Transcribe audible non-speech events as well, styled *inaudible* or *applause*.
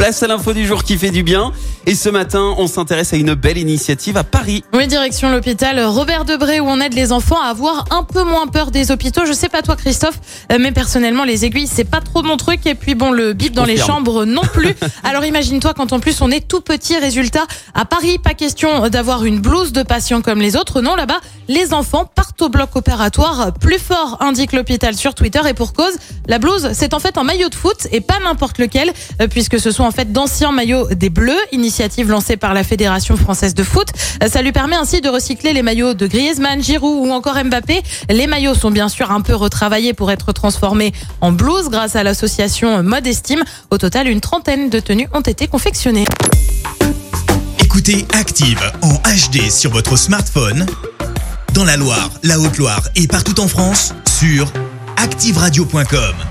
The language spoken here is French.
Place à l'info du jour qui fait du bien. Et ce matin, on s'intéresse à une belle initiative à Paris. Oui, direction l'hôpital Robert Debré où on aide les enfants à avoir un peu moins peur des hôpitaux. Je sais pas toi Christophe, euh, mais personnellement les aiguilles c'est pas trop mon truc et puis bon le bip dans les chambres non plus. *laughs* Alors imagine-toi quand en plus on est tout petit résultat à Paris, pas question d'avoir une blouse de patient comme les autres. Non, là-bas, les enfants partent au bloc opératoire plus fort, indique l'hôpital sur Twitter et pour cause, la blouse c'est en fait un maillot de foot et pas n'importe lequel euh, puisque ce sont en fait d'anciens maillots des Bleus, initiative lancée par la Fédération française de foot. Euh, Ça lui permet ainsi de recycler les maillots de Griezmann, Giroud ou encore Mbappé. Les maillots sont bien sûr un peu retravaillés pour être transformés en blouse grâce à l'association Mode Estime. Au total, une trentaine de tenues ont été confectionnées. Écoutez Active en HD sur votre smartphone, dans la Loire, la Haute-Loire et partout en France, sur activeradio.com.